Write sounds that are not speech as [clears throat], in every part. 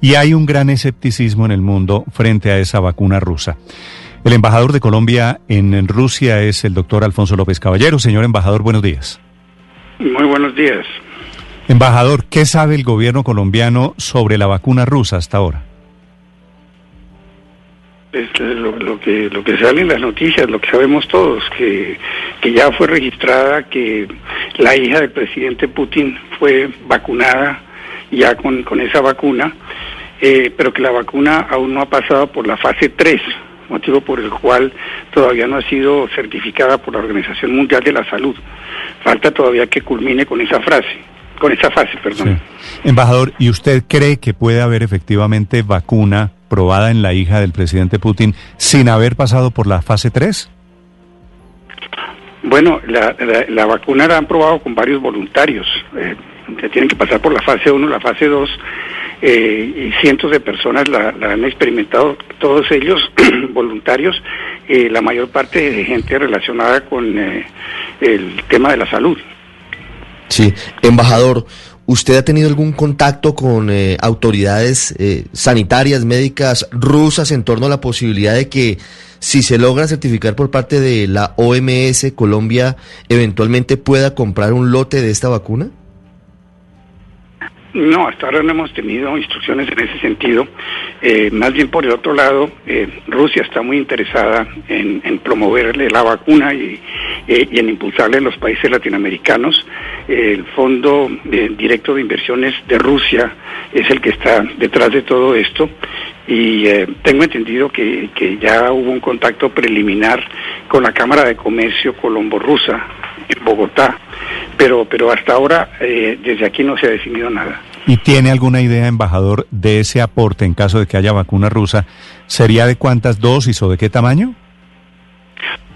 Y hay un gran escepticismo en el mundo frente a esa vacuna rusa. El embajador de Colombia en Rusia es el doctor Alfonso López Caballero. Señor embajador, buenos días. Muy buenos días. Embajador, ¿qué sabe el gobierno colombiano sobre la vacuna rusa hasta ahora? Es lo, lo, que lo que sale en las noticias, lo que sabemos todos, que, que ya fue registrada que la hija del presidente Putin fue vacunada ya con, con esa vacuna, eh, pero que la vacuna aún no ha pasado por la fase 3, motivo por el cual todavía no ha sido certificada por la Organización Mundial de la Salud. Falta todavía que culmine con esa frase, con esa fase, perdón. Sí. Embajador, ¿y usted cree que puede haber efectivamente vacuna probada en la hija del presidente Putin sin haber pasado por la fase 3? Bueno, la, la, la vacuna la han probado con varios voluntarios. Eh, que tienen que pasar por la fase 1, la fase 2, eh, y cientos de personas la, han experimentado, todos ellos [clears throat] voluntarios, la mayor parte de gente relacionada con eh, el tema de la salud. Sí, embajador, ¿usted ha tenido algún contacto con eh, autoridades sanitarias, médicas rusas en torno a la posibilidad de que si se logra certificar por parte de la OMS, Colombia eventualmente pueda comprar un lote de esta vacuna? No, hasta ahora no hemos tenido instrucciones en ese sentido. Eh, más bien por el otro lado, eh, Rusia está muy interesada en, en promoverle la vacuna y, eh, y, en impulsarle en los países latinoamericanos. El Fondo Directo de Inversiones de Rusia es el que está detrás de todo esto y tengo entendido que, que ya hubo un contacto preliminar con la Cámara de Comercio Colombo-Rusa en Bogotá, pero, pero hasta ahora eh, desde aquí no se ha definido nada. ¿Y tiene alguna idea, embajador, de ese aporte en caso de que haya vacuna rusa? ¿Sería de cuántas dosis o de qué tamaño?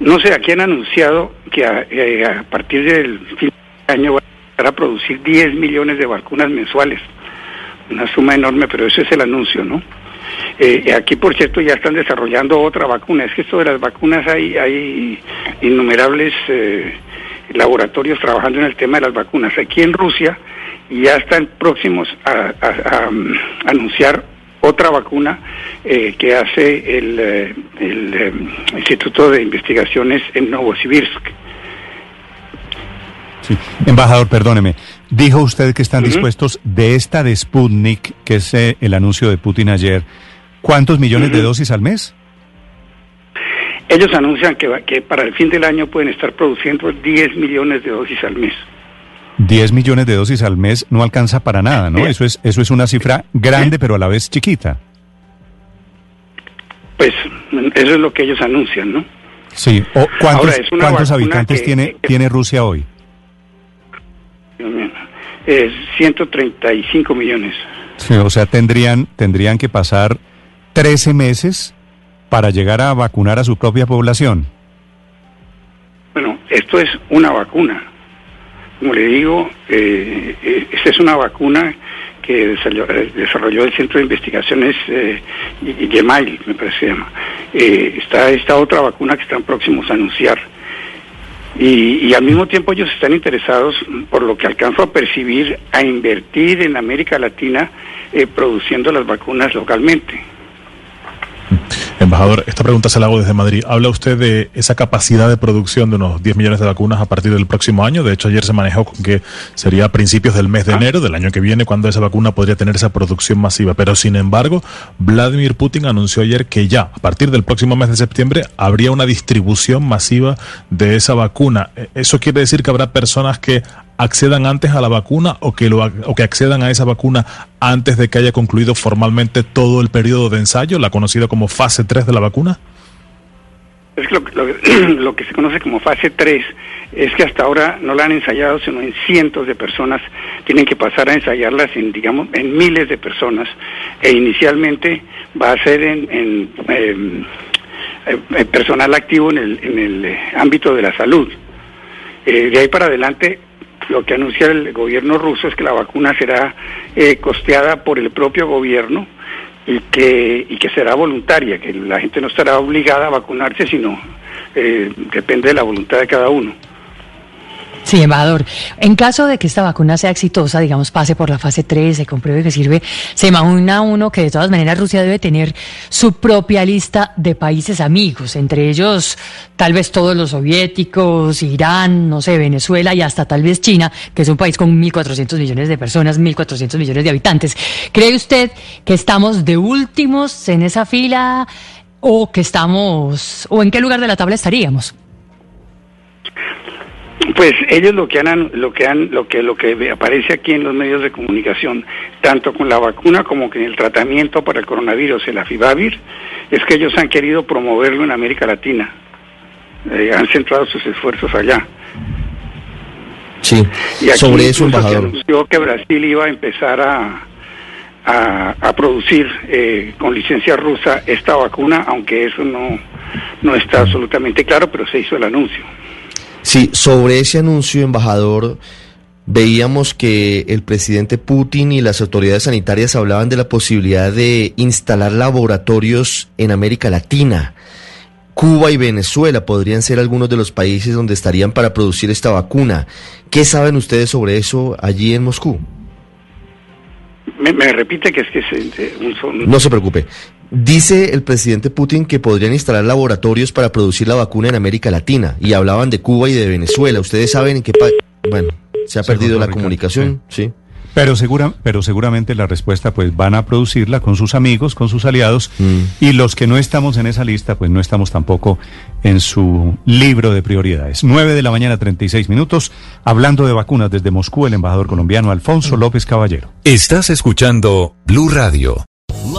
No sé, aquí han anunciado que a, eh, a partir del fin año van a producir 10 millones de vacunas mensuales. Una suma enorme, pero ese es el anuncio, ¿no? Eh, aquí, por cierto, ya están desarrollando otra vacuna. Es que esto de las vacunas hay, hay innumerables eh, laboratorios trabajando en el tema de las vacunas. Aquí en Rusia ya están próximos a, a anunciar otra vacuna eh, que hace el, eh, eh, Instituto de Investigaciones en Novosibirsk. Sí. Embajador, perdóneme. Dijo usted que están uh -huh. dispuestos de esta de Sputnik, que es eh, el anuncio de Putin ayer. ¿Cuántos millones uh -huh. de dosis al mes? Ellos anuncian que, que para el fin del año pueden estar produciendo 10 millones de dosis al mes. 10 millones de dosis al mes no alcanza para nada, ¿no? Eso es, eso es una cifra grande, pero a la vez chiquita. Pues eso es lo que ellos anuncian, ¿no? Sí. O, ¿Cuántos, ¿cuántos habitantes que, tiene, que, tiene Rusia hoy? Eh, 135 millones. Sí, o sea, tendrían, tendrían que pasar 13 meses para llegar a vacunar a su propia población. Bueno, esto es una vacuna como le digo, eh, eh, esta es una vacuna que desarrolló, el Centro de Investigaciones eh, Gemail, me parece que se llama. Eh, está esta otra vacuna que están próximos a anunciar. Y, y, al mismo tiempo ellos están interesados, por lo que alcanzo a percibir, a invertir en América Latina eh, produciendo las vacunas localmente. Embajador, esta pregunta se la hago desde Madrid. Habla usted de esa capacidad de producción de unos 10 millones de vacunas a partir del próximo año. De hecho, ayer se manejó con que sería a principios del mes de enero del año que viene cuando esa vacuna podría tener esa producción masiva. Pero, sin embargo, Vladimir Putin anunció ayer que ya, a partir del próximo mes de septiembre, habría una distribución masiva de esa vacuna. ¿Eso quiere decir que habrá personas que accedan antes a la vacuna o que, lo, o que accedan a esa vacuna antes de que haya concluido formalmente todo el periodo de ensayo, la conocida como fase 3 de la vacuna? Es que lo, lo- [clears throat] lo que se conoce como fase 3 es que hasta ahora no la han ensayado sino en cientos de personas, tienen que pasar a ensayarlas en, digamos, en miles de personas e inicialmente va a ser en, en, em, eh, personal activo en el, en el eh, ámbito de la salud. Eh, de ahí para adelante, lo que anuncia el gobierno ruso es que la vacuna será eh, costeada por el propio gobierno y que, y que será voluntaria, que la gente no estará obligada a vacunarse, sino eh, depende de la voluntad de cada uno. Sí, embajador. En caso de que esta vacuna sea exitosa, digamos, pase por la fase 3, se compruebe que sirve, se imagina uno que de todas maneras Rusia debe tener su propia lista de países amigos, entre ellos tal vez todos los soviéticos, Irán, no sé, Venezuela y hasta tal vez China, que es un país con 1.400 millones de personas, 1.400 millones de habitantes. ¿Cree usted que estamos de últimos en esa fila o que estamos, o en qué lugar de la tabla estaríamos? Pues ellos lo que han lo que han lo que lo que aparece aquí en los medios de comunicación, tanto con la vacuna como con el tratamiento para el coronavirus, el afibavir, es que ellos han querido promoverlo en América Latina. Eh, han centrado sus esfuerzos allá. Sí, Y aquí sobre eso, incluso se embajador. anunció que Brasil iba a empezar a, a, a producir eh, con licencia rusa esta vacuna, aunque eso no, no está absolutamente claro, pero se hizo el anuncio. Sí, sobre ese anuncio, embajador, veíamos que el presidente Putin y las autoridades sanitarias hablaban de la posibilidad de instalar laboratorios en América Latina. Cuba y Venezuela podrían ser algunos de los países donde estarían para producir esta vacuna. ¿Qué saben ustedes sobre eso allí en Moscú? Me, me repite que es que es eh, un No se preocupe. Dice el presidente Putin que podrían instalar laboratorios para producir la vacuna en América Latina y hablaban de Cuba y de Venezuela. ¿Ustedes saben en qué país? Bueno, se ha Se perdido la Ricardo, comunicación, sí. Pero, segura, pero seguramente la respuesta pues van a producirla con sus amigos, con sus aliados Mm. y los que no estamos en esa lista pues no estamos tampoco en su libro de prioridades. 9 de la mañana 36 minutos, hablando de vacunas desde Moscú, el embajador colombiano Alfonso López Caballero. Estás escuchando Blue Radio.